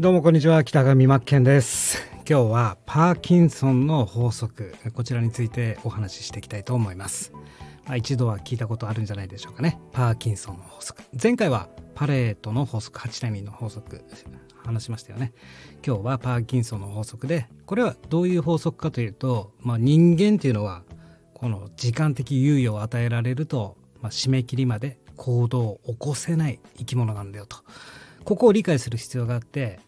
どうもこんにちは北上真剣です。今日はパーキンソンの法則こちらについてお話ししていきたいと思います。まあ、一度は聞いたことあるんじゃないでしょうかね。パーキンソンの法則。前回はパレートの法則8タイミンの法則話しましたよね。今日はパーキンソンの法則でこれはどういう法則かというと、まあ、人間っていうのはこの時間的猶予を与えられると、まあ、締め切りまで行動を起こせない生き物なんだよと。ここを理解する必要があって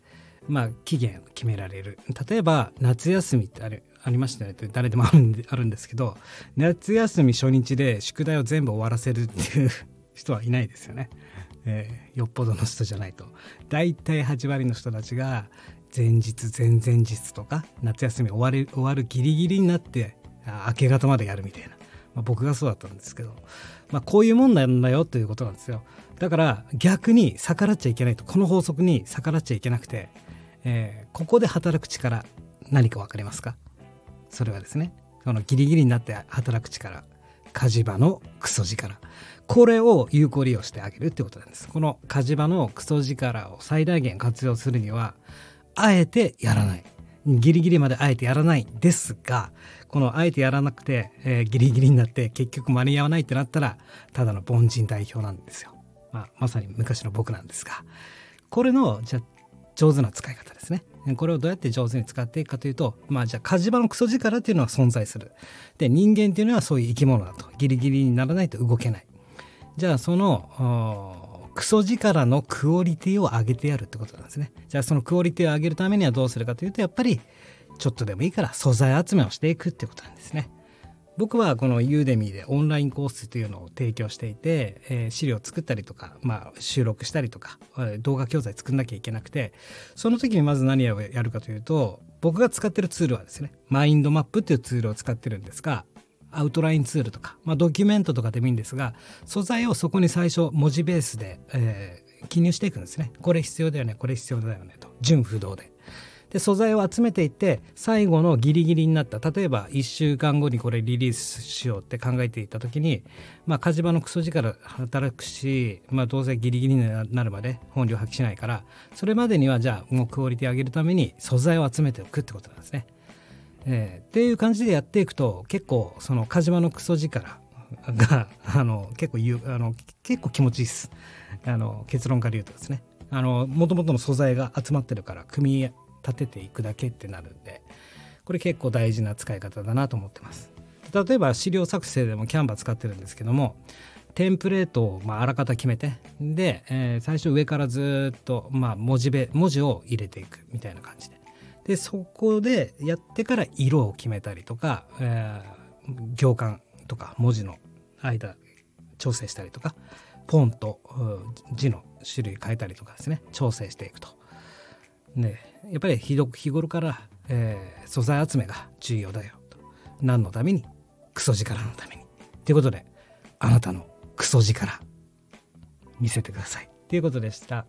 まあ期限決められる。例えば夏休みってあれありましたねって誰でもあるんであるんですけど夏休み初日で宿題を全部終わらせるっていう 人はいないですよね、えー、よっぽどの人じゃないと。大体8割の人たちが前日前々日とか夏休み終わる終わるギリギリになって明け方までやるみたいな、まあ、僕がそうだったんですけど、まあ、こういうもんなんだよということなんですよ。だから逆に逆らっちゃいけないと。この法則に逆らっちゃいけなくて、えー、ここで働く力何か分かりますか？それはですねこのギリギリになって働く力火事場のクソ力。これを有効利用してあげるってことなんです。この火事場のクソ力を最大限活用するにはあえてやらない。ギリギリまであえてやらないですがこのあえてやらなくて、えー、ギリギリになって結局間に合わないってなったらただの凡人代表なんですよ、まあ、まさに昔の僕なんですが。これのじゃ上手な使い方。ですね。これをどうやって上手に使っていくかというとまあじゃあ火事場のクソ力っていうのは存在する。で人間っていうのはそういう生き物だと。ギリギリにならないと動けない。じゃあそのクソ力のクオリティを上げてやるってことなんですね。じゃあそのクオリティを上げるためにはどうするかというとやっぱりちょっとでもいいから素材集めをしていくってことなんですね。僕はこのユーデミーでオンラインコースというのを提供していて、えー、資料を作ったりとか、まあ、収録したりとか動画教材作んなきゃいけなくてその時にまず何をやるかというと僕が使ってるツールはですねマインドマップっていうツールを使ってるんですがアウトラインツールとか、まあ、ドキュメントとかでもいいんですが素材をそこに最初文字ベースで、えー、記入していくんですね。これ必要だよねこれ必要だよねと。純不動で。で素材を集めていって最後のギリギリになった例えば1週間後にこれリリースしようって考えていた時にまあ火事場のクソ力働くし、まあ、どうせギリギリになるまで本領発揮しないからそれまでにはじゃあもうクオリティ上げるために素材を集めておくってことなんですね。えー、っていう感じでやっていくと結構その火事場のクソ力があの結構言うあの結構気持ちいいです。あの結論から言うとですねあの元々の素材が集まってるから組み立てていくだけってなるんでこれ結構大事な使い方だなと思ってます例えば資料作成でもキャンバー使ってるんですけどもテンプレートをまああらかた決めてで、えー、最初上からずっとまあ文字べ文字を入れていくみたいな感じででそこでやってから色を決めたりとか、えー、行間とか文字の間調整したりとかフォント字の種類変えたりとかですね調整していくと。ね、やっぱりひど日頃から、えー、素材集めが重要だよと。何のために？クソ力のために。ということであなたのクソ力見せてください。ということでした。